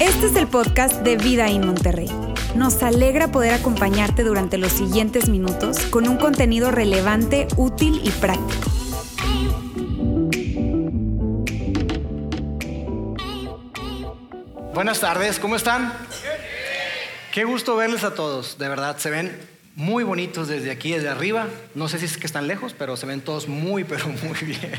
Este es el podcast de Vida en Monterrey. Nos alegra poder acompañarte durante los siguientes minutos con un contenido relevante, útil y práctico. Buenas tardes, ¿cómo están? Qué gusto verles a todos, de verdad, se ven muy bonitos desde aquí, desde arriba. No sé si es que están lejos, pero se ven todos muy, pero muy bien.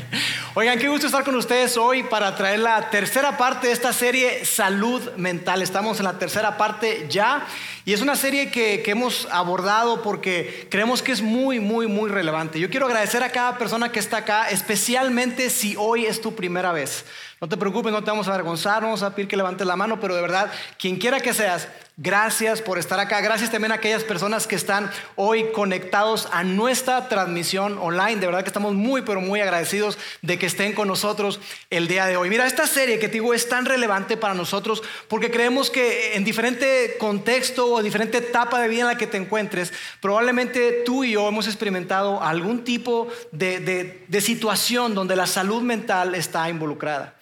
Oigan, qué gusto estar con ustedes hoy para traer la tercera parte de esta serie Salud Mental. Estamos en la tercera parte ya y es una serie que, hemos abordado porque creemos que es muy, muy, muy relevante. Yo quiero agradecer a cada persona que está acá, especialmente si hoy es tu primera vez. No te preocupes, no te vamos a avergonzar, no vamos a pedir que levantes la mano, pero de verdad, quien quiera que seas, gracias por estar acá. Gracias también a aquellas personas que están hoy conectados a nuestra transmisión online. De verdad que estamos muy, pero muy agradecidos de que estén con nosotros el día de hoy. Mira, esta serie que te digo es tan relevante para nosotros porque creemos que en diferente contexto o diferente etapa de vida en la que te encuentres, probablemente tú y yo hemos experimentado algún tipo de, de situación donde la salud mental está involucrada.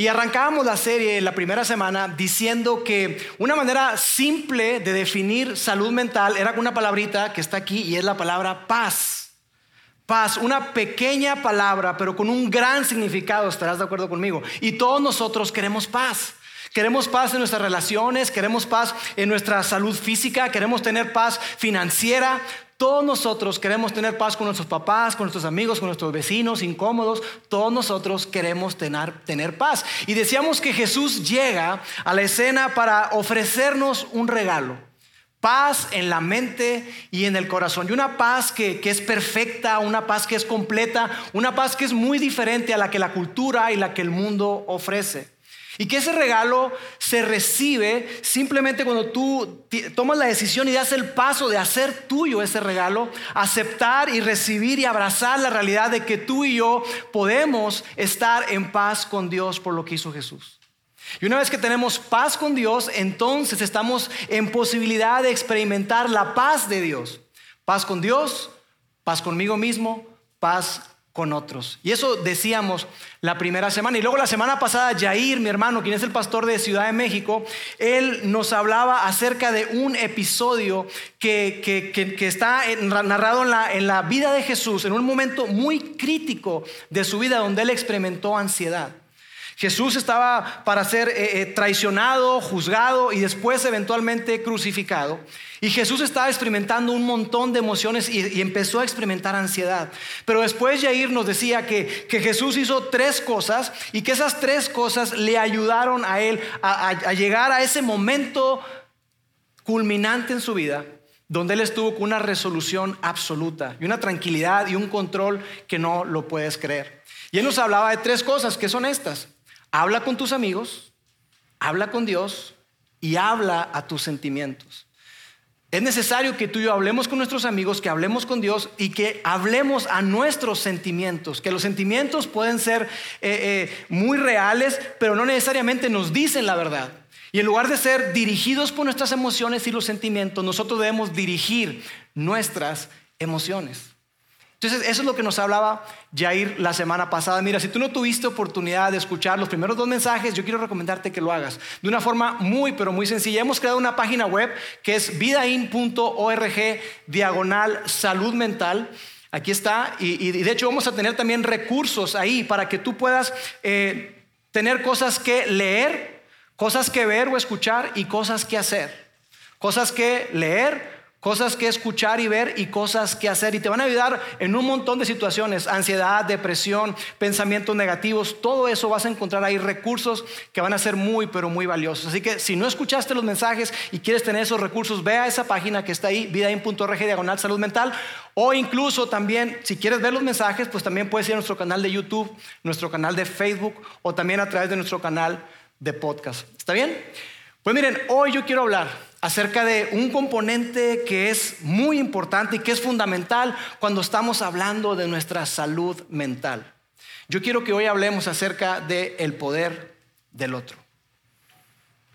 Y arrancábamos la serie la primera semana diciendo que una manera simple de definir salud mental era una palabrita que está aquí y es la palabra paz. Paz, una pequeña palabra, pero con un gran significado, estarás de acuerdo conmigo. Y todos nosotros queremos paz. Queremos paz en nuestras relaciones, queremos paz en nuestra salud física, queremos tener paz financiera. Todos nosotros queremos tener paz con nuestros papás, con nuestros amigos, con nuestros vecinos incómodos. Todos nosotros queremos tener, tener, paz. Y decíamos que Jesús llega a la escena para ofrecernos un regalo. Paz en la mente y en el corazón. Y una paz que, que es perfecta, una paz que es completa, una paz que es muy diferente a la que la cultura y la que el mundo ofrece. Y que ese regalo se recibe simplemente cuando tú tomas la decisión y das el paso de hacer tuyo ese regalo, aceptar y recibir y abrazar la realidad de que tú y yo podemos estar en paz con Dios por lo que hizo Jesús. Y una vez que tenemos paz con Dios, entonces estamos en posibilidad de experimentar la paz de Dios. Paz con Dios, paz conmigo mismo, paz con otros. Y eso decíamos la primera semana. Y luego la semana pasada, Jair, mi hermano, quien es el pastor de Ciudad de México, él nos hablaba acerca de un episodio que, que, está narrado en la, en la vida de Jesús, en un momento muy crítico de su vida, donde él experimentó ansiedad. Jesús estaba para ser eh, eh, traicionado, juzgado y después eventualmente crucificado. Y Jesús estaba experimentando un montón de emociones y, empezó a experimentar ansiedad. Pero después Jair nos decía que, Jesús hizo tres cosas y que esas tres cosas le ayudaron a él a llegar a ese momento culminante en su vida donde él estuvo con una resolución absoluta y una tranquilidad y un control que no lo puedes creer. Y él nos hablaba de tres cosas que son estas. Habla con tus amigos, habla con Dios y habla a tus sentimientos. Es necesario que tú y yo hablemos con nuestros amigos, que hablemos con Dios y que hablemos a nuestros sentimientos, que los sentimientos pueden ser eh, eh, muy reales, pero no necesariamente nos dicen la verdad. Y en lugar de ser dirigidos por nuestras emociones y los sentimientos, nosotros debemos dirigir nuestras emociones. Entonces, eso es lo que nos hablaba Jair la semana pasada. Mira, si tú no tuviste oportunidad de escuchar los primeros dos mensajes, yo quiero recomendarte que lo hagas de una forma muy, pero muy sencilla. Hemos creado una página web que es vidain.org diagonal salud mental. Aquí está. Y, de hecho vamos a tener también recursos ahí para que tú puedas eh, tener cosas que leer, cosas que ver o escuchar y cosas que hacer. Cosas que leer, cosas que escuchar y ver y cosas que hacer. Y te van a ayudar en un montón de situaciones, ansiedad, depresión, pensamientos negativos, todo eso vas a encontrar ahí recursos que van a ser muy, pero muy valiosos. Así que si no escuchaste los mensajes y quieres tener esos recursos, ve a esa página que está ahí, vidain.org diagonal salud mental. O incluso también, si quieres ver los mensajes, pues también puedes ir a nuestro canal de YouTube, nuestro canal de Facebook o también a través de nuestro canal de podcast. ¿Está bien? Pues miren, hoy yo quiero hablar acerca de un componente que es muy importante y que es fundamental cuando estamos hablando de nuestra salud mental. Yo quiero que hoy hablemos acerca del el poder del otro.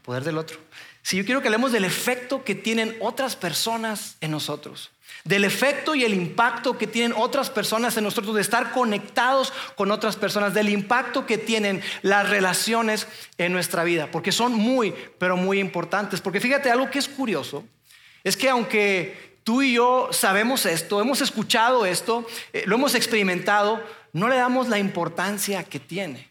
Poder del otro. Si yo quiero que hablemos del efecto que tienen otras personas en nosotros, del efecto y el impacto que tienen otras personas en nosotros, de estar conectados con otras personas, del impacto que tienen las relaciones en nuestra vida, porque son muy, pero muy importantes. Porque fíjate, algo que es curioso, es que aunque tú y yo sabemos esto, hemos escuchado esto, eh, lo hemos experimentado, no le damos la importancia que tiene.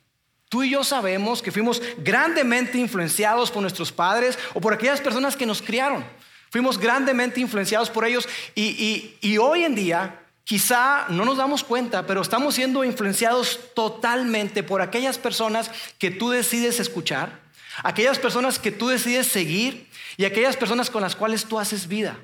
Tú y yo sabemos que fuimos grandemente influenciados por nuestros padres o por aquellas personas que nos criaron. Fuimos grandemente influenciados por ellos y, hoy en día quizá no nos damos cuenta, pero estamos siendo influenciados totalmente por aquellas personas que tú decides escuchar, aquellas personas que tú decides seguir y aquellas personas con las cuales tú haces vida.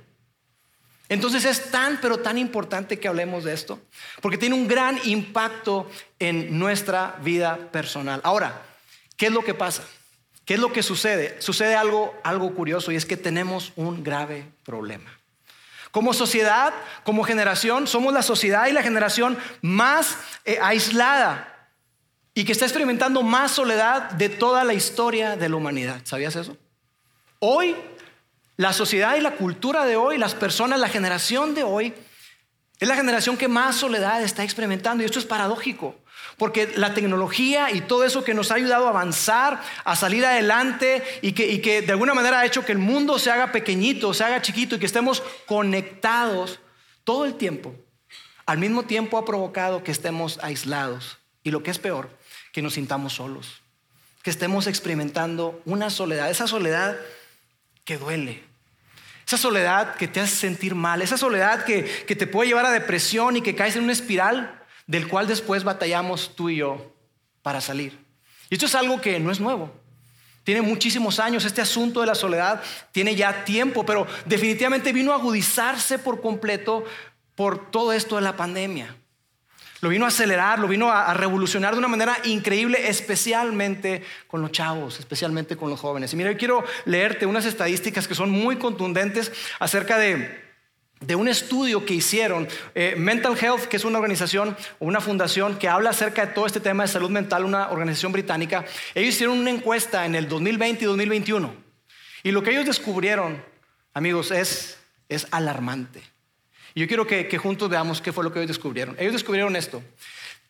Entonces es tan, pero tan importante que hablemos de esto, porque tiene un gran impacto en nuestra vida personal. Ahora, ¿qué es lo que pasa? ¿Qué es lo que sucede? Sucede algo, algo curioso y es que tenemos un grave problema. Como sociedad, como generación, somos la sociedad y la generación más eh, aislada y que está experimentando más soledad de toda la historia de la humanidad. ¿Sabías eso? Hoy la sociedad y la cultura de hoy, las personas, la generación de hoy, es la generación que más soledad está experimentando. Y esto es paradójico, porque la tecnología y todo eso que nos ha ayudado a avanzar, a salir adelante y que, y que de alguna manera ha hecho que el mundo se haga pequeñito, se haga chiquito y que estemos conectados todo el tiempo, al mismo tiempo ha provocado que estemos aislados. Y lo que es peor, que nos sintamos solos, que estemos experimentando una soledad, esa soledad que duele, esa soledad que te hace sentir mal, esa soledad que, te puede llevar a depresión y que caes en una espiral del cual después batallamos tú y yo para salir. Y esto es algo que no es nuevo. Tiene muchísimos años, este asunto de la soledad tiene ya tiempo, pero definitivamente vino a agudizarse por completo por todo esto de la pandemia. Lo vino a acelerar, lo vino a, revolucionar de una manera increíble, especialmente con los chavos, especialmente con los jóvenes. Y mira, yo quiero leerte unas estadísticas que son muy contundentes acerca de, un estudio que hicieron. Eh, Mental Health, que es una organización o una fundación que habla acerca de todo este tema de salud mental, una organización británica. Ellos hicieron una encuesta en el 2020 y 2021. Y lo que ellos descubrieron, amigos, es, es alarmante. Y yo quiero que, juntos veamos qué fue lo que ellos descubrieron. Ellos descubrieron esto.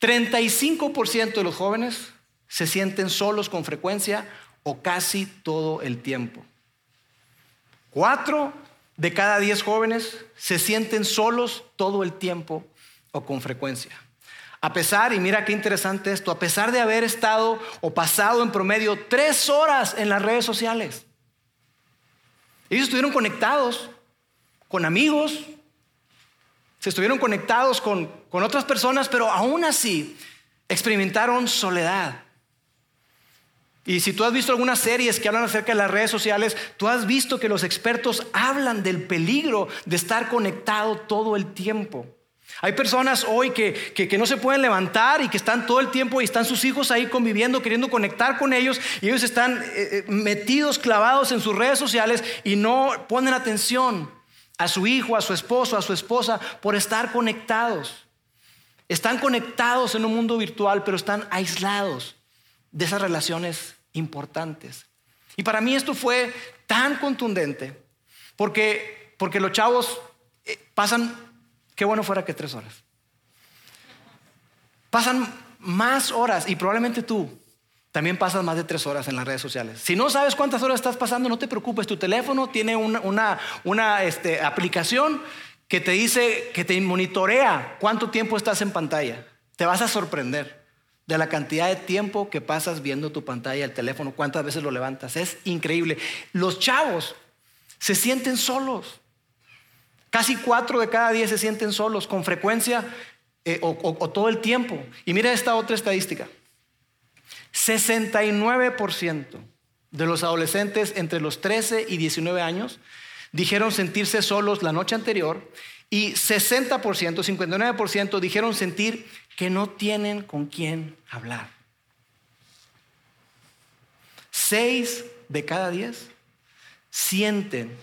35% de los jóvenes se sienten solos con frecuencia o casi todo el tiempo. Cuatro de cada diez jóvenes se sienten solos todo el tiempo o con frecuencia. A pesar, y mira qué interesante esto, a pesar de haber estado o pasado en promedio tres horas en las redes sociales. Ellos estuvieron conectados con amigos, se estuvieron conectados con, otras personas, pero aún así experimentaron soledad. Y si tú has visto algunas series que hablan acerca de las redes sociales, tú has visto que los expertos hablan del peligro de estar conectado todo el tiempo. Hay personas hoy que, no se pueden levantar y que están todo el tiempo y están sus hijos ahí conviviendo, queriendo conectar con ellos y ellos están eh, eh, metidos, clavados en sus redes sociales y no ponen atención a su hijo, a su esposo, a su esposa, por estar conectados. Están conectados en un mundo virtual, pero están aislados de esas relaciones importantes. Y para mí esto fue tan contundente, porque, porque los chavos eh, pasan, qué bueno fuera que tres horas. Pasan más horas y probablemente tú también pasas más de tres horas en las redes sociales. Si no sabes cuántas horas estás pasando, no te preocupes. Tu teléfono tiene una, este, aplicación que te dice, que te monitorea cuánto tiempo estás en pantalla. Te vas a sorprender de la cantidad de tiempo que pasas viendo tu pantalla, el teléfono, cuántas veces lo levantas. Es increíble. Los chavos se sienten solos. Casi cuatro de cada diez se sienten solos con frecuencia eh, o todo el tiempo. Y mira esta otra estadística. 69% de los adolescentes entre los 13 y 19 años dijeron sentirse solos la noche anterior y 60%, 59% dijeron sentir que no tienen con quién hablar. Seis de cada diez sienten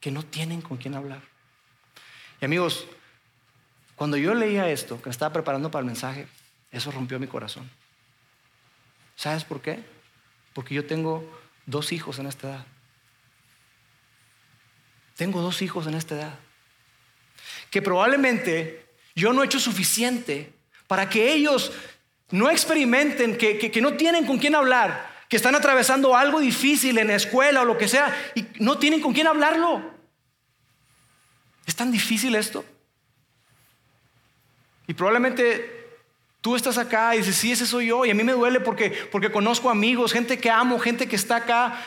que no tienen con quién hablar. Y amigos, cuando yo leía esto, que estaba preparando para el mensaje, eso rompió mi corazón. ¿Sabes por qué? Porque yo tengo dos hijos en esta edad. tengo dos hijos en esta edad, que probablemente yo no he hecho suficiente para que ellos no experimenten, que, no tienen con quién hablar, que están atravesando algo difícil en la escuela o lo que sea y no tienen con quién hablarlo. ¿Es tan difícil esto? Y probablemente tú estás acá y dices, sí, ese soy yo. Y a mí me duele porque, porque conozco amigos, gente que amo, gente que está acá.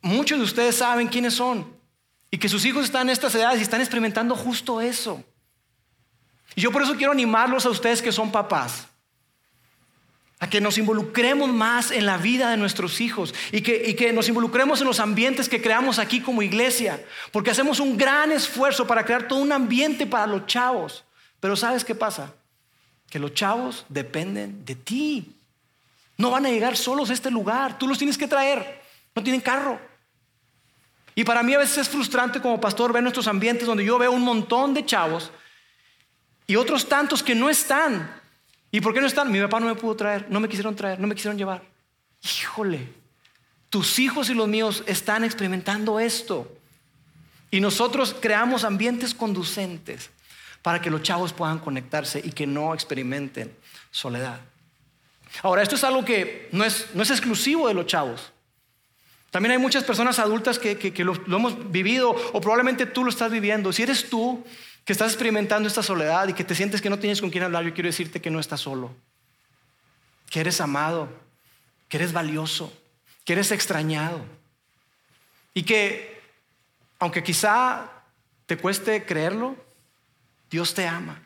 Muchos de ustedes saben quiénes son. Y que sus hijos están en estas edades y están experimentando justo eso. Y yo por eso quiero animarlos a ustedes que son papás, a que nos involucremos más en la vida de nuestros hijos y que, y que, nos involucremos en los ambientes que creamos aquí como iglesia, porque hacemos un gran esfuerzo para crear todo un ambiente para los chavos. Pero ¿sabes qué pasa? Que los chavos dependen de ti. No van a llegar solos a este lugar, tú los tienes que traer, no tienen carro. Y para mí a veces es frustrante como pastor ver nuestros ambientes donde yo veo un montón de chavos y otros tantos que no están. ¿Y por qué no están? Mi papá no me pudo traer, no me quisieron traer, no me quisieron llevar. Híjole, tus hijos y los míos están experimentando esto. Y nosotros creamos ambientes conducentes para que los chavos puedan conectarse y que no experimenten soledad. Ahora, esto es algo que no es, no es exclusivo de los chavos. También hay muchas personas adultas que, lo, lo, hemos vivido o probablemente tú lo estás viviendo. Si eres tú, que estás experimentando esta soledad y que te sientes que no tienes con quién hablar, yo quiero decirte que no estás solo, que eres amado, que eres valioso, que eres extrañado y que aunque quizá te cueste creerlo, Dios te ama.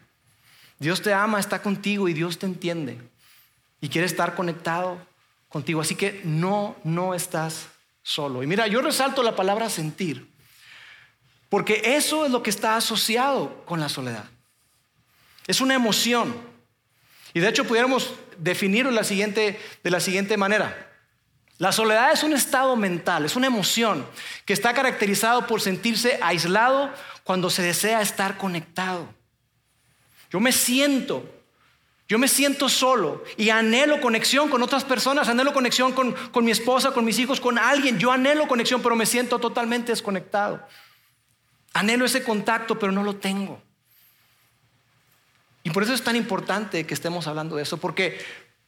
Dios te ama, está contigo y Dios te entiende y quiere estar conectado contigo. Así que no, no estás solo. Y mira, yo resalto la palabra sentir. Porque eso es lo que está asociado con la soledad. Es una emoción. Y de hecho pudiéramos definirlo de la siguiente, de la siguiente manera. La soledad es un estado mental, es una emoción que está caracterizado por sentirse aislado cuando se desea estar conectado. Yo me siento, yo me siento solo y anhelo conexión con otras personas, anhelo conexión con, con mi esposa, con mis hijos, con alguien. Yo anhelo conexión, pero me siento totalmente desconectado. Anhelo ese contacto, pero no lo tengo. Y por eso es tan importante que estemos hablando de eso, porque,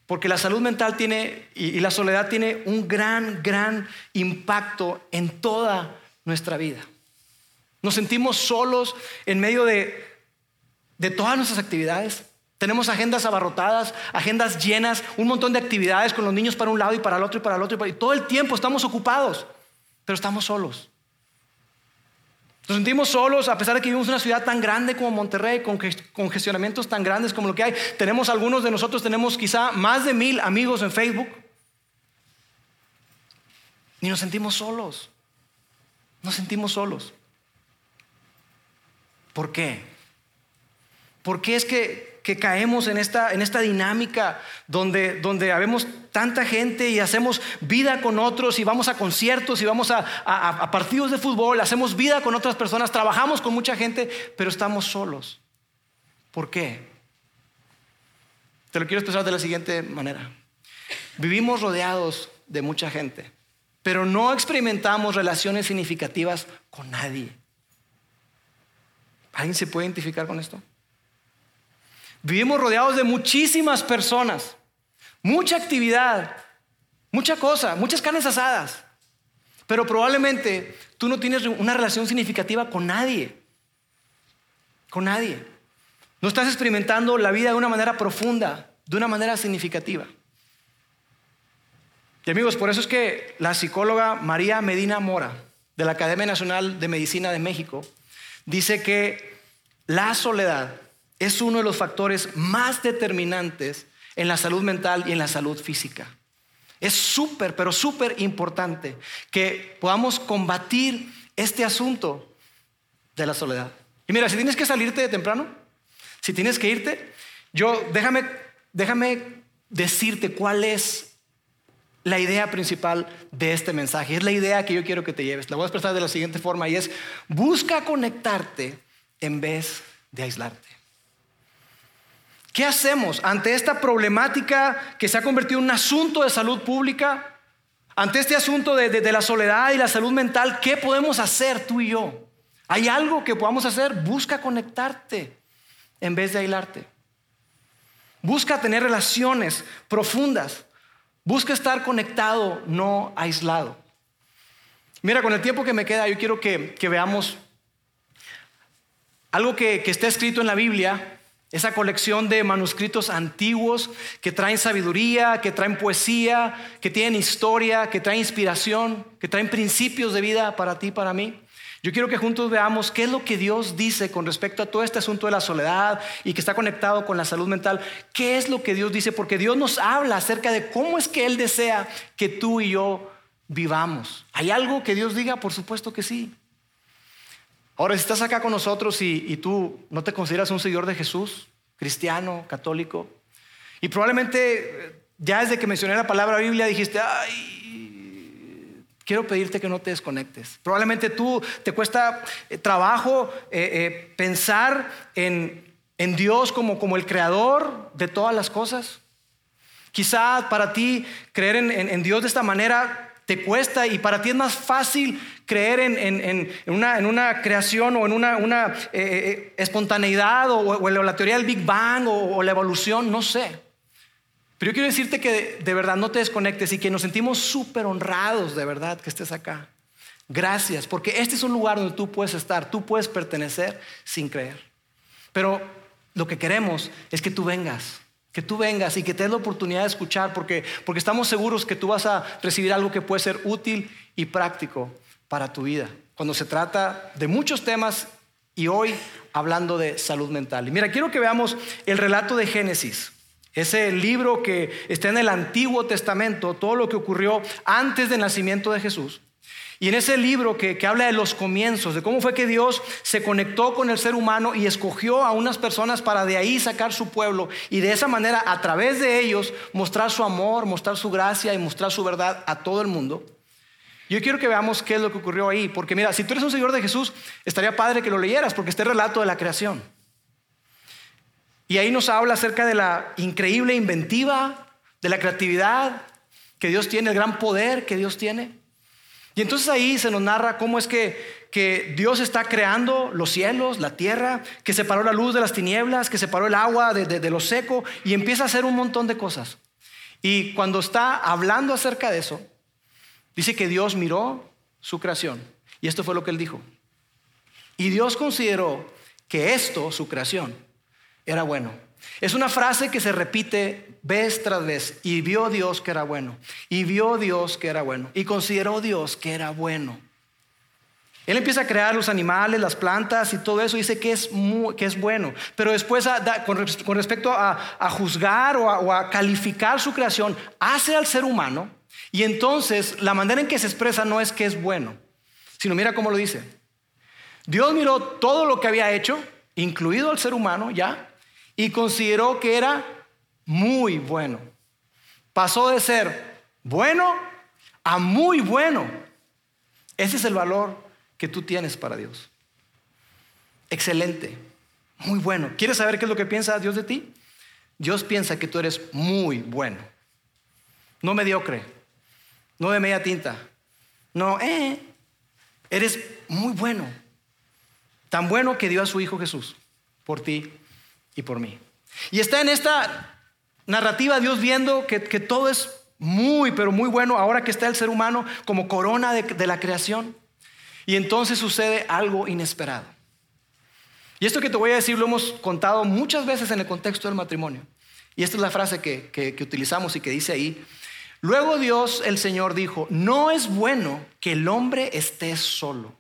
porque la salud mental tiene y, la soledad tiene un gran, gran impacto en toda nuestra vida. Nos sentimos solos en medio de, de todas nuestras actividades. Tenemos agendas abarrotadas, agendas llenas, un montón de actividades con los niños para un lado y para el otro y para el otro. Y todo el tiempo estamos ocupados, pero estamos solos. Nos sentimos solos a pesar de que vivimos en una ciudad tan grande como Monterrey, con congestionamientos tan grandes como lo que hay. Tenemos algunos de nosotros, tenemos quizá más de mil amigos en Facebook. Y nos sentimos solos. Nos sentimos solos. ¿Por qué? ¿Por qué es que que caemos en esta, en esta dinámica donde, donde habemos tanta gente y hacemos vida con otros y vamos a conciertos y vamos a, a, partidos de fútbol, hacemos vida con otras personas, trabajamos con mucha gente, pero estamos solos. ¿Por qué? Te lo quiero expresar de la siguiente manera. Vivimos rodeados de mucha gente, pero no experimentamos relaciones significativas con nadie. ¿Alguien se puede identificar con esto? Vivimos rodeados de muchísimas personas, mucha actividad, mucha cosa, muchas carnes asadas. Pero probablemente tú no tienes una relación significativa con nadie. Con nadie. No estás experimentando la vida de una manera profunda, de una manera significativa. Y amigos, por eso es que la psicóloga María Medina Mora, de la Academia Nacional de Medicina de México, dice que la soledad es uno de los factores más determinantes en la salud mental y en la salud física. Es súper, pero súper importante que podamos combatir este asunto de la soledad. Y mira, si tienes que salirte de temprano, si tienes que irte, yo déjame, déjame decirte cuál es la idea principal de este mensaje. Es la idea que yo quiero que te lleves. La voy a expresar de la siguiente forma y es, busca conectarte en vez de aislarte. ¿Qué hacemos ante esta problemática que se ha convertido en un asunto de salud pública? Ante este asunto de, la soledad y la salud mental, ¿qué podemos hacer tú y yo? ¿Hay algo que podamos hacer? Busca conectarte en vez de aislarte. Busca tener relaciones profundas. Busca estar conectado, no aislado. Mira, con el tiempo que me queda, yo quiero que, veamos algo que, que está escrito en la Biblia esa colección de manuscritos antiguos que traen sabiduría, que traen poesía, que tienen historia, que traen inspiración, que traen principios de vida para ti, para mí. Yo quiero que juntos veamos qué es lo que Dios dice con respecto a todo este asunto de la soledad y que está conectado con la salud mental. ¿Qué es lo que Dios dice? Porque Dios nos habla acerca de cómo es que Él desea que tú y yo vivamos. ¿Hay algo que Dios diga? Por supuesto que sí. Ahora, si estás acá con nosotros y, tú no te consideras un seguidor de Jesús, cristiano, católico, y probablemente eh, ya desde que mencioné la palabra Biblia dijiste, ay, quiero pedirte que no te desconectes. Probablemente tú te cuesta eh, trabajo eh, pensar en, Dios como, como el creador de todas las cosas. Quizá para ti creer en Dios de esta manera te cuesta y para ti es más fácil creer en, una, creación o en una, eh, eh, espontaneidad o, la teoría del Big Bang o, la evolución, no sé. Pero yo quiero decirte que de, verdad no te desconectes y que nos sentimos súper honrados de verdad que estés acá. Gracias, porque este es un lugar donde tú puedes estar, tú puedes pertenecer sin creer. Pero lo que queremos es que tú vengas que tú vengas y que te des la oportunidad de escuchar, porque, porque estamos seguros que tú vas a recibir algo que puede ser útil y práctico para tu vida. Cuando se trata de muchos temas y hoy hablando de salud mental. Y mira, quiero que veamos el relato de Génesis. Ese libro que está en el Antiguo Testamento, todo lo que ocurrió antes del nacimiento de Jesús. Y en ese libro que, habla de los comienzos, de cómo fue que Dios se conectó con el ser humano y escogió a unas personas para de ahí sacar su pueblo y de esa manera a través de ellos mostrar su amor, mostrar su gracia y mostrar su verdad a todo el mundo. Yo quiero que veamos qué es lo que ocurrió ahí, porque mira, si tú eres un seguidor de Jesús, estaría padre que lo leyeras, porque este relato de la creación. Y ahí nos habla acerca de la increíble inventiva, de la creatividad que Dios tiene, el gran poder que Dios tiene. Y entonces ahí se nos narra cómo es que, que Dios está creando los cielos, la tierra, que separó la luz de las tinieblas, que separó el agua de, de, lo seco y empieza a hacer un montón de cosas. Y cuando está hablando acerca de eso, dice que Dios miró su creación. Y esto fue lo que él dijo. Y Dios consideró que esto, su creación, era bueno. Es una frase que se repite vez tras vez. Y vio Dios que era bueno. Y vio Dios que era bueno. Y consideró Dios que era bueno. Él empieza a crear los animales, las plantas y todo eso. Dice que es, que es bueno. Pero después, con, respecto a, juzgar o a calificar su creación, hace al ser humano. Y entonces la manera en que se expresa no es que es bueno, sino mira cómo lo dice. Dios miró todo lo que había hecho, incluido al ser humano, ya, y consideró que era muy bueno. Pasó de ser bueno a muy bueno. Ese es el valor que tú tienes para Dios. Excelente, muy bueno. ¿Quieres saber qué es lo que piensa Dios de ti? Dios piensa que tú eres muy bueno. No mediocre, no de media tinta. No, eh, eres muy bueno. Tan bueno que dio a su Hijo Jesús por ti y por mí. Y está en esta narrativa Dios viendo que, todo es muy, pero muy bueno ahora que está el ser humano como corona de, la creación. Y entonces sucede algo inesperado. Y esto que te voy a decir lo hemos contado muchas veces en el contexto del matrimonio. Y esta es la frase que, utilizamos y que dice ahí. Luego Dios, el Señor, dijo, no es bueno que el hombre esté solo.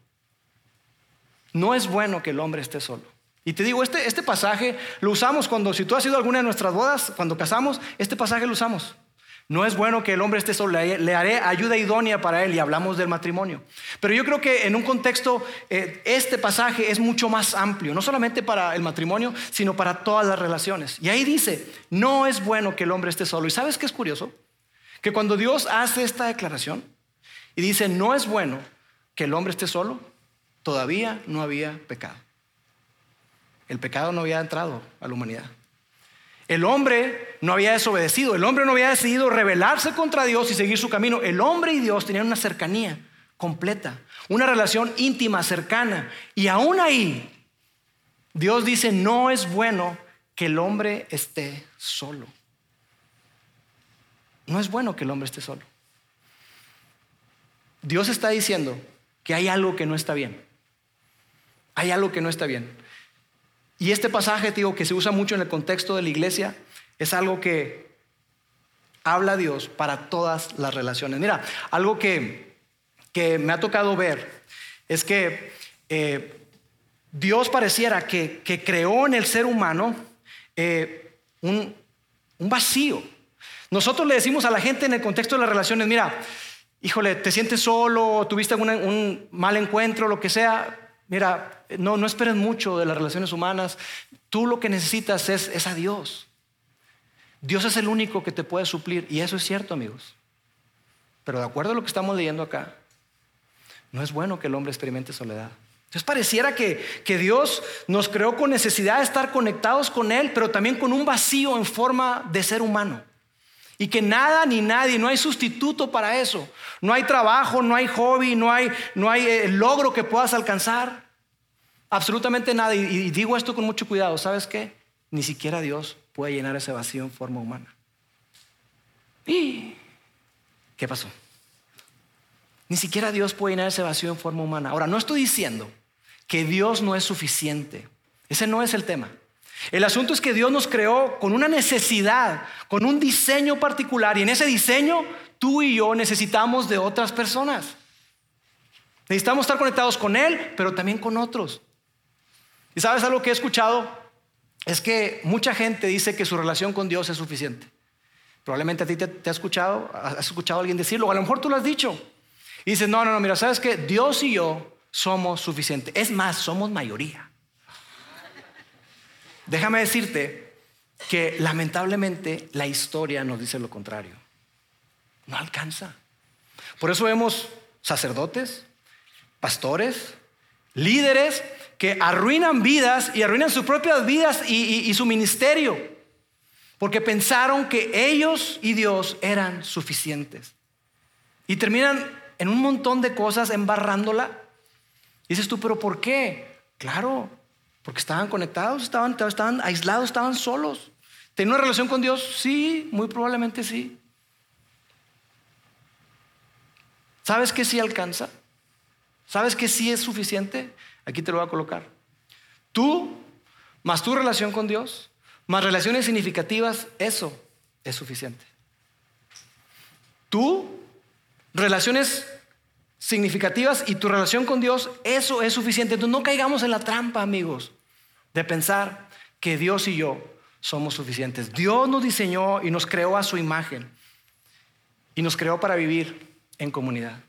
No es bueno que el hombre esté solo. Y te digo, este, este pasaje lo usamos cuando, si tú has ido a alguna de nuestras bodas, cuando casamos, este pasaje lo usamos. No es bueno que el hombre esté solo, le, haré ayuda idónea para él y hablamos del matrimonio. Pero yo creo que en un contexto, eh, este pasaje es mucho más amplio, no solamente para el matrimonio, sino para todas las relaciones. Y ahí dice, no es bueno que el hombre esté solo. ¿Y sabes qué es curioso? Que cuando Dios hace esta declaración y dice, no es bueno que el hombre esté solo, todavía no había pecado. El pecado no había entrado a la humanidad. El hombre no había desobedecido, el hombre no había decidido rebelarse contra Dios y seguir su camino. El hombre y Dios tenían una cercanía completa, una relación íntima, cercana. Y aún ahí, Dios dice, no es bueno que el hombre esté solo. No es bueno que el hombre esté solo. Dios está diciendo que hay algo que no está bien. Hay algo que no está bien. Y este pasaje, digo, que se usa mucho en el contexto de la iglesia, es algo que habla Dios para todas las relaciones. Mira, algo que, que me ha tocado ver es que eh, Dios pareciera que, creó en el ser humano eh, un, vacío. Nosotros le decimos a la gente en el contexto de las relaciones, mira, híjole, te sientes solo, tuviste un mal encuentro, lo que sea, mira, no, no esperes mucho de las relaciones humanas, tú lo que necesitas es, a Dios. Dios es el único que te puede suplir, y eso es cierto, amigos. Pero de acuerdo a lo que estamos leyendo acá, no es bueno que el hombre experimente soledad. Entonces pareciera que, que, Dios nos creó con necesidad de estar conectados con Él, pero también con un vacío en forma de ser humano. Y que nada ni nadie, no hay sustituto para eso. No hay trabajo, no hay hobby, no hay, no hay eh, logro que puedas alcanzar. Absolutamente nada. Y, digo esto con mucho cuidado. ¿Sabes qué? Ni siquiera Dios puede llenar ese vacío en forma humana. ¿Y qué pasó? Ni siquiera Dios puede llenar ese vacío en forma humana. Ahora, no estoy diciendo que Dios no es suficiente. Ese no es el tema. El asunto es que Dios nos creó con una necesidad, con un diseño particular, y en ese diseño tú y yo necesitamos de otras personas. Necesitamos estar conectados con Él, pero también con otros. ¿Y sabes algo que he escuchado? Es que mucha gente dice que su relación con Dios es suficiente. Probablemente a ti te, ha escuchado, has escuchado alguien decirlo, o a lo mejor tú lo has dicho. Y dices, no, no, no, mira, ¿sabes que Dios y yo somos suficientes. Es más, somos mayoría. Déjame decirte que lamentablemente la historia nos dice lo contrario. No alcanza. Por eso vemos sacerdotes, pastores, líderes que arruinan vidas y arruinan sus propias vidas y, su ministerio, porque pensaron que ellos y Dios eran suficientes. Y terminan en un montón de cosas embarrándola. dices tú, pero ¿por qué? Claro, porque estaban conectados, estaban, estaban aislados, estaban solos. ¿Tenían una relación con Dios? Sí, muy probablemente sí. ¿Sabes que sí alcanza? ¿Sabes que sí es suficiente? Aquí te lo voy a colocar. Tú, más tu relación con Dios, más relaciones significativas, eso es suficiente. Tú relaciones significativas y tu relación con Dios, eso es suficiente. Entonces no caigamos en la trampa, amigos, de pensar que Dios y yo somos suficientes. Dios nos diseñó y nos creó a su imagen y nos creó para vivir en comunidad.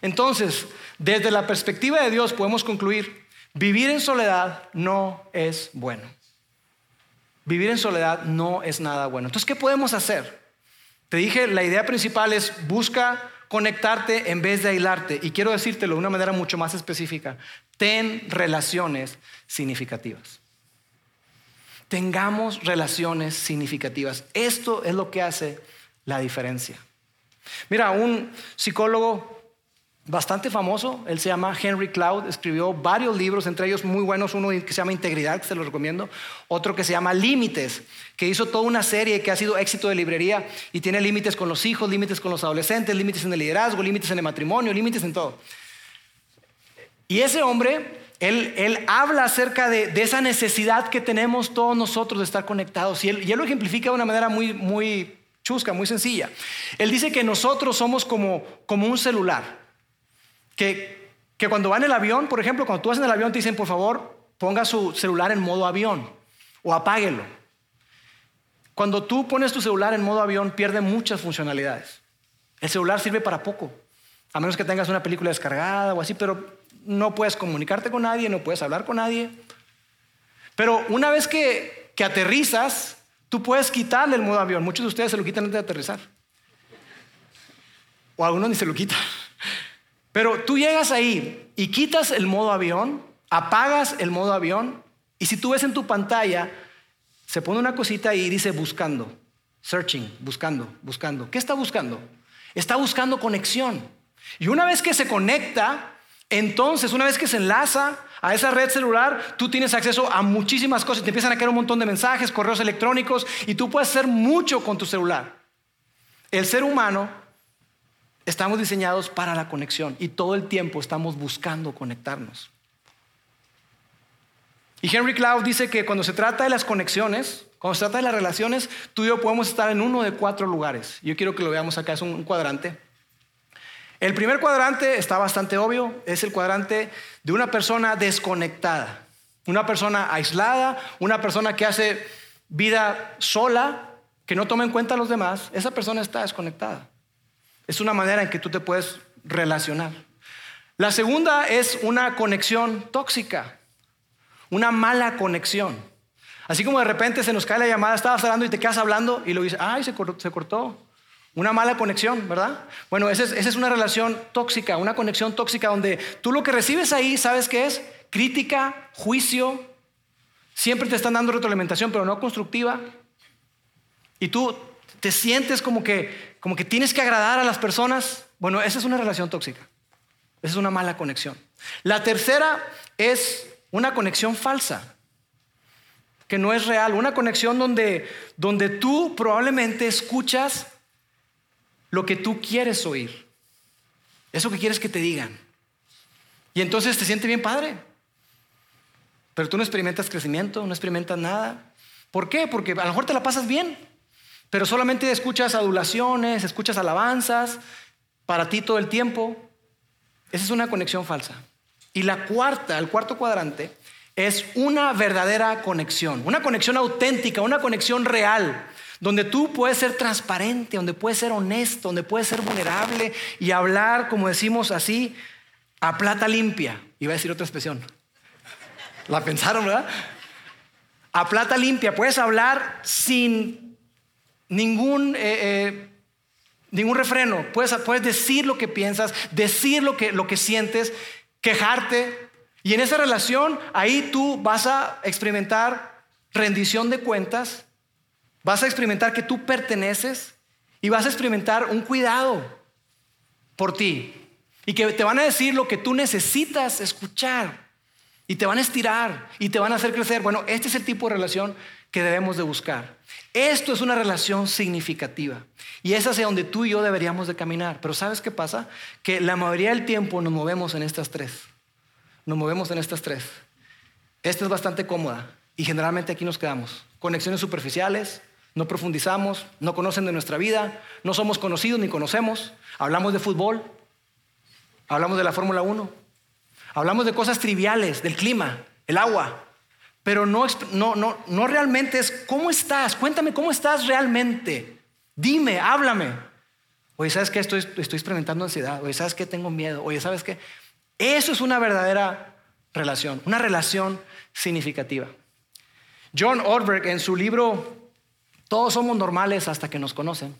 Entonces, desde la perspectiva de Dios podemos concluir, vivir en soledad no es bueno. Vivir en soledad no es nada bueno. Entonces, ¿qué podemos hacer? Te dije, la idea principal es busca conectarte en vez de aislarte. Y quiero decírtelo de una manera mucho más específica. Ten relaciones significativas. Tengamos relaciones significativas. Esto es lo que hace la diferencia. Mira, un psicólogo bastante famoso, él se llama Henry Cloud, escribió varios libros, entre ellos muy buenos, uno que se llama Integridad, que se lo recomiendo, otro que se llama Límites, que hizo toda una serie que ha sido éxito de librería y tiene límites con los hijos, límites con los adolescentes, límites en el liderazgo, límites en el matrimonio, límites en todo. Y ese hombre, él, habla acerca de, esa necesidad que tenemos todos nosotros de estar conectados y él, y él lo ejemplifica de una manera muy, muy chusca, muy sencilla. Él dice que nosotros somos como, como un celular que, cuando va en el avión, por ejemplo, cuando tú vas en el avión te dicen, por favor, ponga su celular en modo avión o apáguelo. Cuando tú pones tu celular en modo avión, pierde muchas funcionalidades. El celular sirve para poco, a menos que tengas una película descargada o así, pero no puedes comunicarte con nadie, no puedes hablar con nadie. Pero una vez que, que aterrizas, tú puedes quitarle el modo avión. Muchos de ustedes se lo quitan antes de aterrizar. O algunos ni se lo quitan. Pero tú llegas ahí y quitas el modo avión, apagas el modo avión y si tú ves en tu pantalla, se pone una cosita y dice buscando, searching, buscando, buscando. ¿Qué está buscando? Está buscando conexión. Y una vez que se conecta, entonces, una vez que se enlaza a esa red celular, tú tienes acceso a muchísimas cosas. Te empiezan a caer un montón de mensajes, correos electrónicos, y tú puedes hacer mucho con tu celular. El ser humano estamos diseñados para la conexión y todo el tiempo estamos buscando conectarnos. Y Henry Cloud dice que cuando se trata de las conexiones, cuando se trata de las relaciones, tú y yo podemos estar en uno de cuatro lugares. Yo quiero que lo veamos acá, es un cuadrante. El primer cuadrante está bastante obvio, es el cuadrante de una persona desconectada, una persona aislada, una persona que hace vida sola, que no toma en cuenta a los demás, esa persona está desconectada. Es una manera en que tú te puedes relacionar. La segunda es una conexión tóxica, una mala conexión. Así como de repente se nos cae la llamada, estabas hablando y te quedas hablando y lo dices, ay, se cortó. Una mala conexión, ¿verdad? Bueno, esa es, una relación tóxica, una conexión tóxica donde tú lo que recibes ahí, ¿sabes qué es? Crítica, juicio, siempre te están dando retroalimentación, pero no constructiva. Y tú te sientes como que, como que tienes que agradar a las personas. Bueno, esa es una relación tóxica. Esa es una mala conexión. La tercera es una conexión falsa, que no es real, una conexión donde, donde tú probablemente escuchas lo que tú quieres oír. Eso que quieres que te digan. Y entonces te siente bien padre. Pero tú no experimentas crecimiento, no experimentas nada. ¿Por qué? Porque a lo mejor te la pasas bien, pero solamente escuchas adulaciones, escuchas alabanzas para ti todo el tiempo. Esa es una conexión falsa. Y la cuarta, el cuarto cuadrante, es una verdadera conexión, una conexión auténtica, una conexión real donde tú puedes ser transparente, donde puedes ser honesto, donde puedes ser vulnerable y hablar, como decimos así, a plata limpia. Iba a decir otra expresión. La pensaron, ¿verdad? A plata limpia. Puedes hablar sin ningún, eh, eh, ningún refreno. Puedes, puedes, decir lo que piensas, decir lo que, lo que sientes, quejarte. Y en esa relación, ahí tú vas a experimentar rendición de cuentas Vas a experimentar que tú perteneces y vas a experimentar un cuidado por ti. Y que te van a decir lo que tú necesitas escuchar. Y te van a estirar y te van a hacer crecer. Bueno, este es el tipo de relación que debemos de buscar. Esto es una relación significativa. Y es hacia donde tú y yo deberíamos de caminar. Pero ¿sabes qué pasa? Que la mayoría del tiempo nos movemos en estas tres. Nos movemos en estas tres. Esta es bastante cómoda y generalmente aquí nos quedamos. Conexiones superficiales, no profundizamos, no conocen de nuestra vida, no somos conocidos ni conocemos. Hablamos de fútbol, hablamos de la Fórmula 1, hablamos de cosas triviales, del clima, el agua, pero no, no, no, no realmente es cómo estás, cuéntame cómo estás realmente, dime, háblame. Oye, ¿sabes qué? Estoy, estoy experimentando ansiedad, oye, ¿sabes qué? Tengo miedo, oye, ¿sabes qué? Eso es una verdadera relación, una relación significativa. John Orberg en su libro todos somos normales hasta que nos conocen.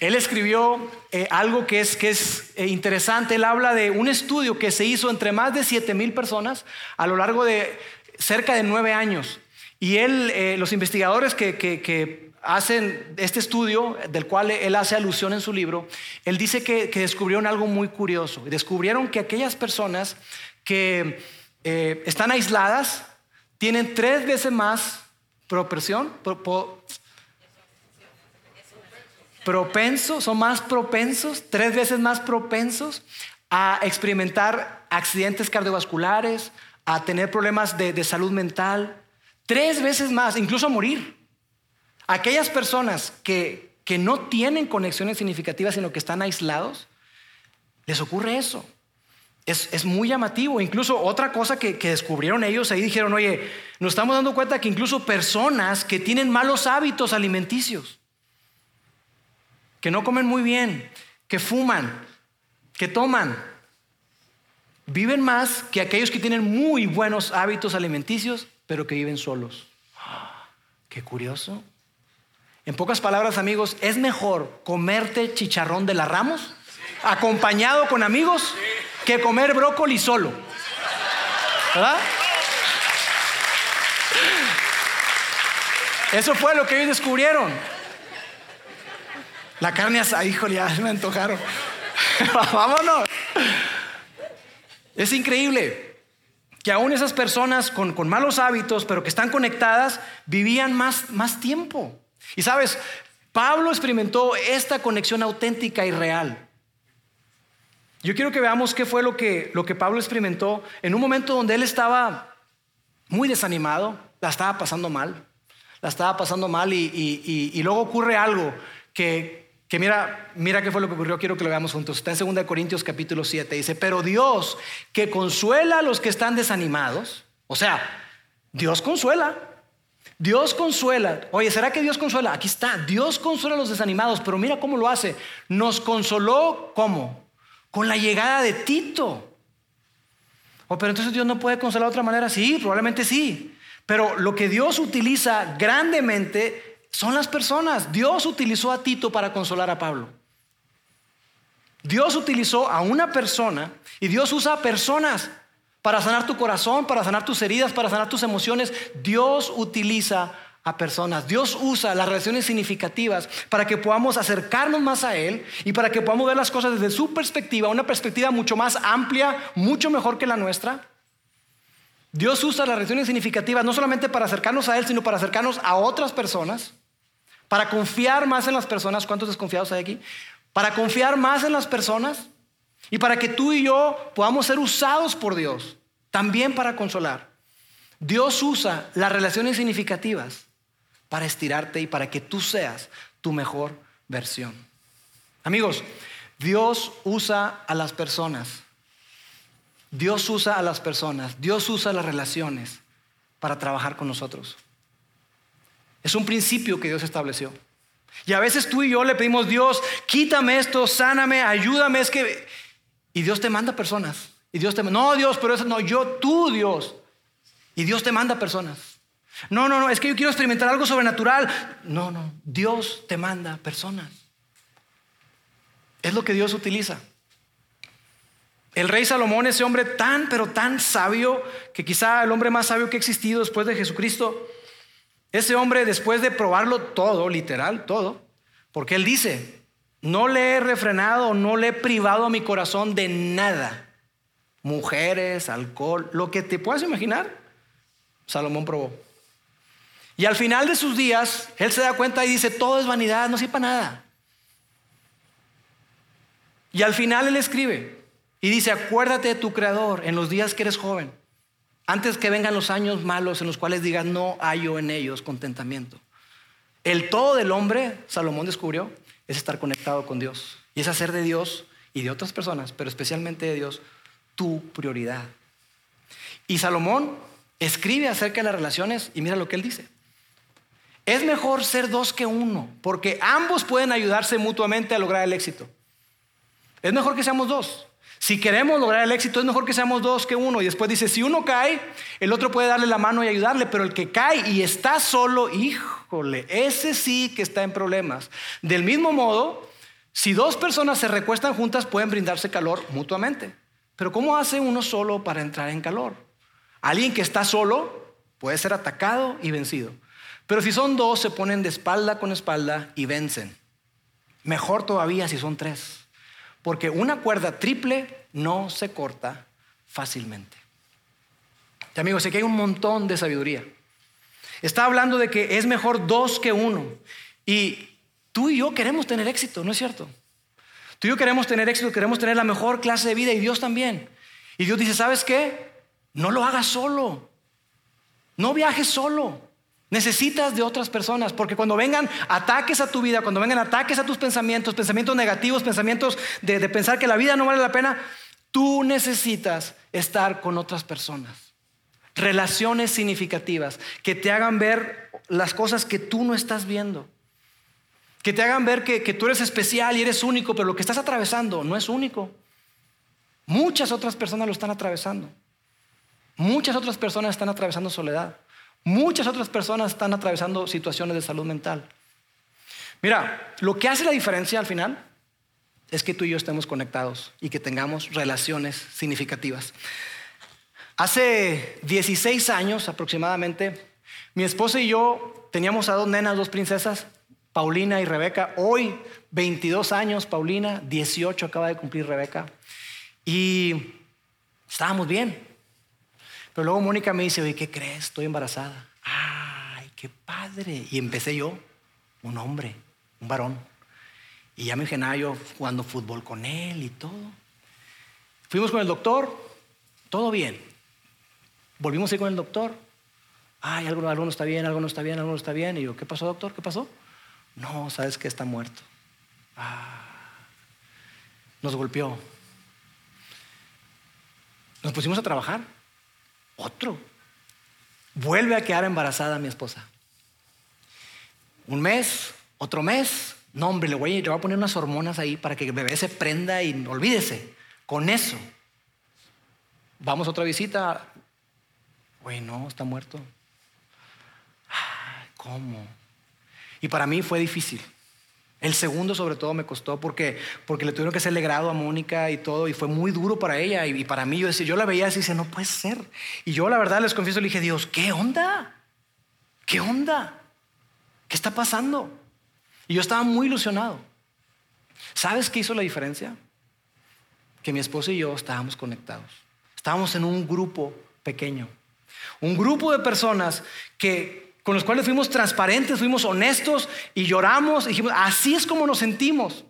Él escribió eh, algo que es, que es eh, interesante. Él habla de un estudio que se hizo entre más de 7 mil personas a lo largo de cerca de nueve años. Y él, eh, los investigadores que, que, hacen este estudio, del cual él hace alusión en su libro, él dice que, descubrieron algo muy curioso. Descubrieron que aquellas personas que están aisladas tienen tres veces más propensión, propensos, son más propensos, tres veces más propensos a experimentar accidentes cardiovasculares, a tener problemas de, de salud mental, tres veces más, incluso a morir. Aquellas personas que, que no tienen conexiones significativas, sino que están aislados, les ocurre eso. Es, muy llamativo. Incluso otra cosa que, descubrieron ellos ahí dijeron, oye, nos estamos dando cuenta que incluso personas que tienen malos hábitos alimenticios, que no comen muy bien, que fuman, que toman, viven más que aquellos que tienen muy buenos hábitos alimenticios, pero que viven solos. Qué curioso. En pocas palabras, amigos, es mejor comerte chicharrón de la Ramos acompañado con amigos que comer brócoli solo. ¿Verdad? Eso fue lo que ellos descubrieron. La carne asada, híjole, ya me antojaron. Vámonos. Es increíble que aún esas personas con, con, malos hábitos, pero que están conectadas, vivían más, más tiempo. Y sabes, Pablo experimentó esta conexión auténtica y real. Yo quiero que veamos qué fue lo que, lo que Pablo experimentó en un momento donde él estaba muy desanimado, la estaba pasando mal, la estaba pasando mal y, y luego ocurre algo que, que mira, mira qué fue lo que ocurrió, quiero que lo veamos juntos. Está en 2 Corintios capítulo 7, dice, pero Dios que consuela a los que están desanimados, o sea, Dios consuela. Dios consuela. Oye, ¿será que Dios consuela? Aquí está. Dios consuela a los desanimados, pero mira cómo lo hace. Nos consoló, ¿cómo? Con la llegada de Tito. Oh, pero entonces Dios no puede consolar de otra manera. Sí, probablemente sí. Pero lo que Dios utiliza grandemente son las personas. Dios utilizó a Tito para consolar a Pablo. Dios utilizó a una persona y Dios usa a personas para sanar tu corazón, para sanar tus heridas, para sanar tus emociones. Dios utiliza a personas. Dios usa las relaciones significativas para que podamos acercarnos más a Él y para que podamos ver las cosas desde su perspectiva, una perspectiva mucho más amplia, mucho mejor que la nuestra. Dios usa las relaciones significativas no solamente para acercarnos a Él, sino para acercarnos a otras personas para confiar más en las personas. ¿Cuántos desconfiados hay aquí? Para confiar más en las personas y para que tú y yo podamos ser usados por Dios, también para consolar. Dios usa las relaciones significativas para estirarte y para que tú seas tu mejor versión. Amigos, Dios usa a las personas. Dios usa a las personas. Dios usa las relaciones para trabajar con nosotros. Es un principio que Dios estableció. Y a veces tú y yo le pedimos, Dios, quítame esto, sáname, ayúdame, es que... Y Dios te manda personas. Y Dios te no, Dios, pero eso no, yo, tú, Dios. Y Dios te manda personas. No, no, no, es que yo quiero experimentar algo sobrenatural. No, no, Dios te manda personas. Es lo que Dios utiliza. El rey Salomón, ese hombre tan, pero tan sabio, que quizá el hombre más sabio que ha existido después de Jesucristo, ese hombre, después de probarlo todo, literal, todo, porque él dice, no le he refrenado, no le he privado a mi corazón de nada. Mujeres, alcohol, lo que te puedas imaginar, Salomón probó. Y al final de sus días, él se da cuenta y dice, todo es vanidad, no sirve para nada. Y al final él escribe y dice, acuérdate de tu creador en los días que eres joven antes que vengan los años malos en los cuales digas, no hallo en ellos contentamiento. El todo del hombre, Salomón descubrió, es estar conectado con Dios. Y es hacer de Dios y de otras personas, pero especialmente de Dios, tu prioridad. Y Salomón escribe acerca de las relaciones y mira lo que él dice. Es mejor ser dos que uno, porque ambos pueden ayudarse mutuamente a lograr el éxito. Es mejor que seamos dos. Si queremos lograr el éxito, es mejor que seamos dos que uno. Y después dice, si uno cae, el otro puede darle la mano y ayudarle, pero el que cae y está solo, híjole, ese sí que está en problemas. Del mismo modo, si dos personas se recuestan juntas, pueden brindarse calor mutuamente. Pero ¿cómo hace uno solo para entrar en calor? Alguien que está solo puede ser atacado y vencido. Pero si son dos, se ponen de espalda con espalda y vencen. Mejor todavía si son tres porque una cuerda triple no se corta fácilmente. Y amigos, sé que hay un montón de sabiduría. Está hablando de que es mejor dos que uno. Y tú y yo queremos tener éxito, ¿no es cierto? Tú y yo queremos tener éxito, queremos tener la mejor clase de vida y Dios también. Y Dios dice, ¿sabes qué? No lo hagas solo. No viajes solo. Necesitas de otras personas, porque cuando vengan ataques a tu vida, cuando vengan ataques a tus pensamientos, pensamientos negativos, pensamientos de, pensar que la vida no vale la pena, tú necesitas estar con otras personas. Relaciones significativas que te hagan ver las cosas que tú no estás viendo. Que te hagan ver que tú eres especial y eres único, pero lo que estás atravesando no es único. Muchas otras personas lo están atravesando. Muchas otras personas están atravesando soledad. Muchas otras personas están atravesando situaciones de salud mental. Mira, lo que hace la diferencia al final es que tú y yo estemos conectados y que tengamos relaciones significativas. Hace 16 años aproximadamente, mi esposa y yo teníamos a dos nenas, dos princesas, Paulina y Rebeca. Hoy, 22 años, Paulina, 18 acaba de cumplir Rebeca. Y estábamos bien. Pero luego Mónica me dice, oye, ¿qué crees? Estoy embarazada. Ay, qué padre. Y empecé yo, un hombre, un varón. Y ya me imaginaba yo jugando fútbol con él y todo. Fuimos con el doctor, todo bien. Volvimos a ir con el doctor. Ay, algo, algo no está bien, algo no está bien, algo no está bien. Y yo, ¿qué pasó, doctor? ¿Qué pasó? No, sabes que está muerto. Ah, nos golpeó. Nos pusimos a trabajar. Otro. Vuelve a quedar embarazada mi esposa. Un mes, otro mes. No, hombre, le voy, a poner unas hormonas ahí para que el bebé se prenda y olvídese. Con eso. Vamos a otra visita. Güey, no, está muerto. ¿Cómo? Y para mí fue difícil. El segundo sobre todo me costó porque, porque le tuvieron que hacerle grado a Mónica y todo, y fue muy duro para ella. Y, para mí yo, decía, yo la veía así y decía, no puede ser. Y yo la verdad les confieso, le dije, Dios, ¿qué onda? ¿Qué onda? ¿Qué está pasando? Y yo estaba muy ilusionado. ¿Sabes qué hizo la diferencia? Que mi esposa y yo estábamos conectados. Estábamos en un grupo pequeño. Un grupo de personas que con los cuales fuimos transparentes, fuimos honestos y lloramos. Y dijimos, así es como nos sentimos.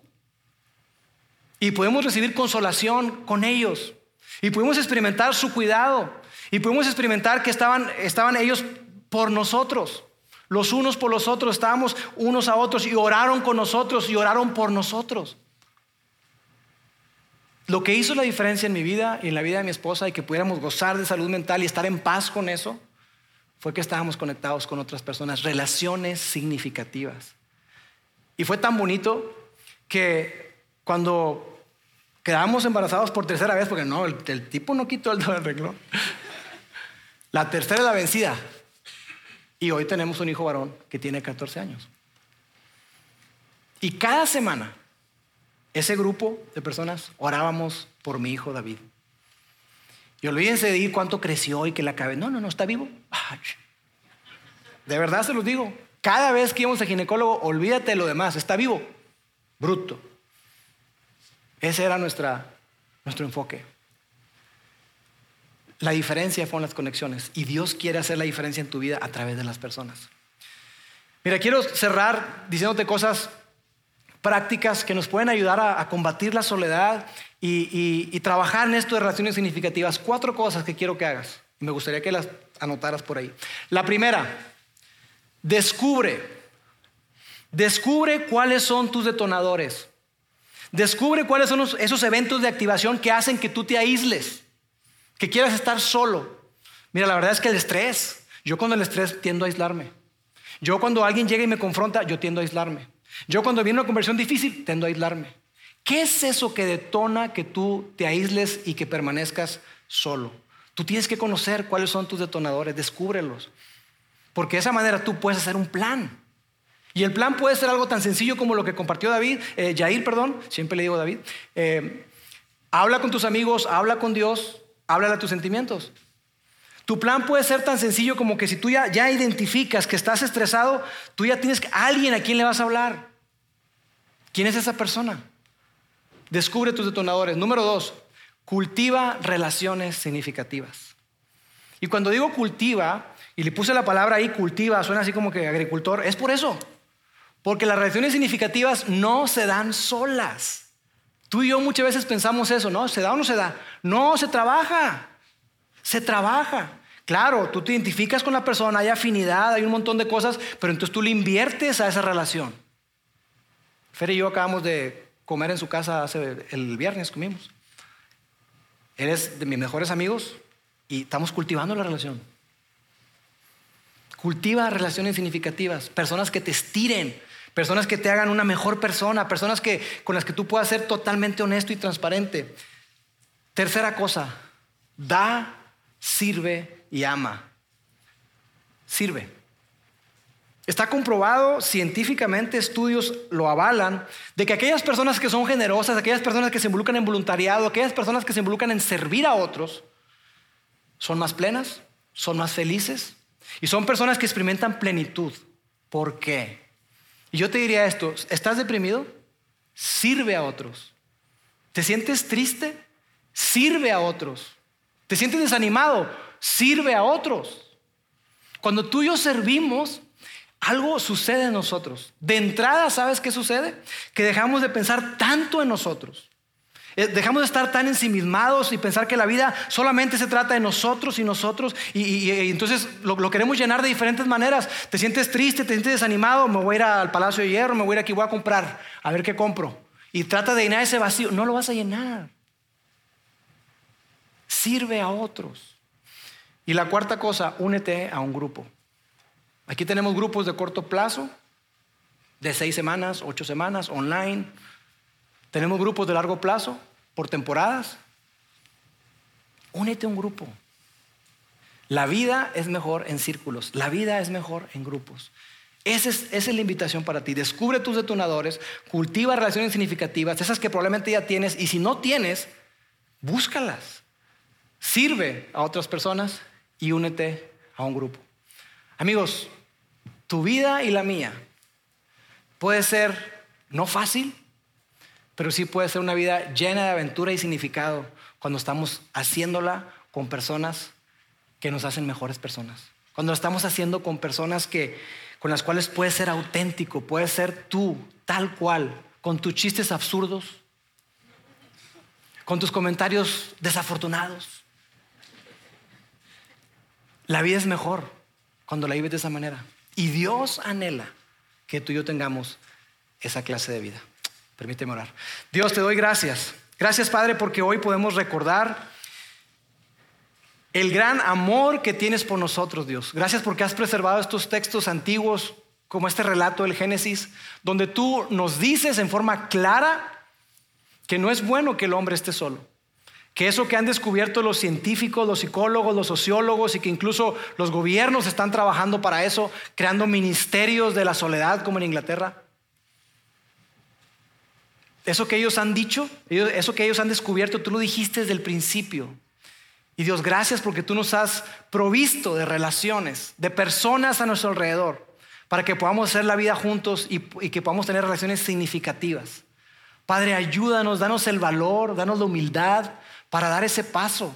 Y podemos recibir consolación con ellos. Y pudimos experimentar su cuidado. Y pudimos experimentar que estaban, estaban ellos por nosotros. Los unos por los otros. Estábamos unos a otros y oraron con nosotros y oraron por nosotros. Lo que hizo la diferencia en mi vida y en la vida de mi esposa y que pudiéramos gozar de salud mental y estar en paz con eso fue que estábamos conectados con otras personas, relaciones significativas. Y fue tan bonito que cuando quedamos embarazados por tercera vez, porque no, el, tipo no quitó el arreglo, la tercera es la vencida. Y hoy tenemos un hijo varón que tiene 14 años. Y cada semana, ese grupo de personas orábamos por mi hijo David. Y olvídense de ir cuánto creció y que la cabeza. No, no, no, está vivo. De verdad se los digo. Cada vez que íbamos al ginecólogo, olvídate de lo demás. Está vivo. Bruto. Ese era nuestro enfoque. La diferencia fueron las conexiones. Y Dios quiere hacer la diferencia en tu vida a través de las personas. Mira, quiero cerrar diciéndote cosas prácticas que nos pueden ayudar a, combatir la soledad y, trabajar en esto de relaciones significativas. Cuatro cosas que quiero que hagas. Y me gustaría que las anotaras por ahí. La primera, descubre. Descubre cuáles son tus detonadores. Descubre cuáles son esos eventos de activación que hacen que tú te aísles, que quieras estar solo. Mira, la verdad es que el estrés, yo cuando el estrés tiendo a aislarme. Yo cuando alguien llega y me confronta, yo tiendo a aislarme. Yo cuando viene una conversión difícil, tendo a aislarme. ¿Qué es eso que detona que tú te aísles y que permanezcas solo? Tú tienes que conocer cuáles son tus detonadores, descúbrelos. Porque de esa manera tú puedes hacer un plan. Y el plan puede ser algo tan sencillo como lo que compartió David, eh, perdón, siempre le digo David. Eh, habla con tus amigos, habla con Dios, habla a tus sentimientos. Tu plan puede ser tan sencillo como que si tú ya, ya identificas que estás estresado, tú ya tienes a alguien a quien le vas a hablar. ¿Quién es esa persona? Descubre tus detonadores. Número dos, cultiva relaciones significativas. Y cuando digo cultiva, y le puse la palabra ahí, cultiva, suena así como que agricultor, es por eso. Porque las relaciones significativas no se dan solas. Tú y yo muchas veces pensamos eso, ¿no? ¿Se da o no se da? No, se trabaja. Se trabaja. Claro, tú te identificas con la persona, hay afinidad, hay un montón de cosas, pero entonces tú le inviertes a esa relación. Fer y yo acabamos de comer en su casa hace, el viernes, comimos. Eres de mis mejores amigos y estamos cultivando la relación. Cultiva relaciones significativas, personas que te estiren, personas que te hagan una mejor persona, personas que, con las que tú puedas ser totalmente honesto y transparente. Tercera cosa, da sirve y ama. Sirve. Está comprobado científicamente, estudios lo avalan, de que aquellas personas que son generosas, aquellas personas que se involucran en voluntariado, aquellas personas que se involucran en servir a otros, son más plenas, son más felices y son personas que experimentan plenitud. ¿Por qué? Y yo te diría esto, ¿estás deprimido? Sirve a otros. ¿Te sientes triste? Sirve a otros. ¿Te sientes desanimado? Sirve a otros. Cuando tú y yo servimos, algo sucede en nosotros. De entrada, ¿sabes qué sucede? Que dejamos de pensar tanto en nosotros. Eh, dejamos de estar tan ensimismados y pensar que la vida solamente se trata de nosotros y nosotros y, entonces lo, queremos llenar de diferentes maneras. Te sientes triste, te sientes desanimado, me voy a ir al Palacio de Hierro, me voy a ir aquí, voy a comprar, a ver qué compro. Y trata de llenar ese vacío. No lo vas a llenar. Sirve a otros. Y la cuarta cosa, únete a un grupo. Aquí tenemos grupos de corto plazo, de seis semanas, ocho semanas, online. Tenemos grupos de largo plazo, por temporadas. Únete a un grupo. La vida es mejor en círculos, la vida es mejor en grupos. Esa es, la invitación para ti. Descubre tus detonadores, cultiva relaciones significativas, esas que probablemente ya tienes, y si no tienes, búscalas. Sirve a otras personas y únete a un grupo. Amigos, tu vida y la mía puede ser no fácil, pero sí puede ser una vida llena de aventura y significado cuando estamos haciéndola con personas que nos hacen mejores personas. Cuando lo estamos haciendo con personas que, con las cuales puedes ser auténtico, puedes ser tú, tal cual, con tus chistes absurdos, con tus comentarios desafortunados. La vida es mejor cuando la vives de esa manera. Y Dios anhela que tú y yo tengamos esa clase de vida. Permíteme orar. Dios, te doy gracias. Gracias, Padre, porque hoy podemos recordar el gran amor que tienes por nosotros, Dios. Gracias porque has preservado estos textos antiguos, como este relato del Génesis, donde tú nos dices en forma clara que no es bueno que el hombre esté solo que eso que han descubierto los científicos, los psicólogos, los sociólogos y que incluso los gobiernos están trabajando para eso, creando ministerios de la soledad como en Inglaterra. Eso que ellos han dicho, eso que ellos han descubierto, tú lo dijiste desde el principio. Y Dios, gracias porque tú nos has provisto de relaciones, de personas a nuestro alrededor, para que podamos hacer la vida juntos y, que podamos tener relaciones significativas. Padre, ayúdanos, danos el valor, danos la humildad, para dar ese paso.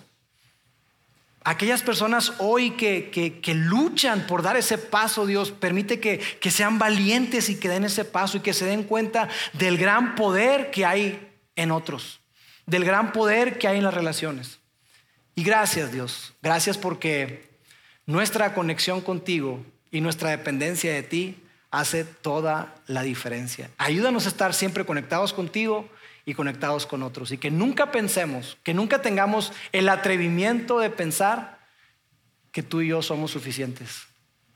Aquellas personas hoy que, luchan por dar ese paso, Dios, permite que, que sean valientes y que den ese paso y que se den cuenta del gran poder que hay en otros, del gran poder que hay en las relaciones. Y gracias, Dios, gracias porque nuestra conexión contigo y nuestra dependencia de ti hace toda la diferencia. Ayúdanos a estar siempre conectados contigo y conectados con otros. Y que nunca pensemos, que nunca tengamos el atrevimiento de pensar que tú y yo somos suficientes.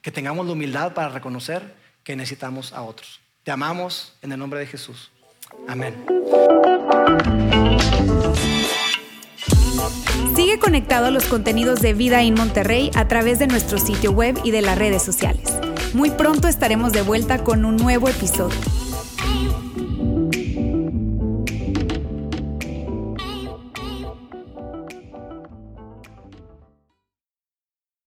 Que tengamos la humildad para reconocer que necesitamos a otros. Te amamos en el nombre de Jesús. Amén. Sigue conectado a los contenidos de Vida en Monterrey a través de nuestro sitio web y de las redes sociales. Muy pronto estaremos de vuelta con un nuevo episodio.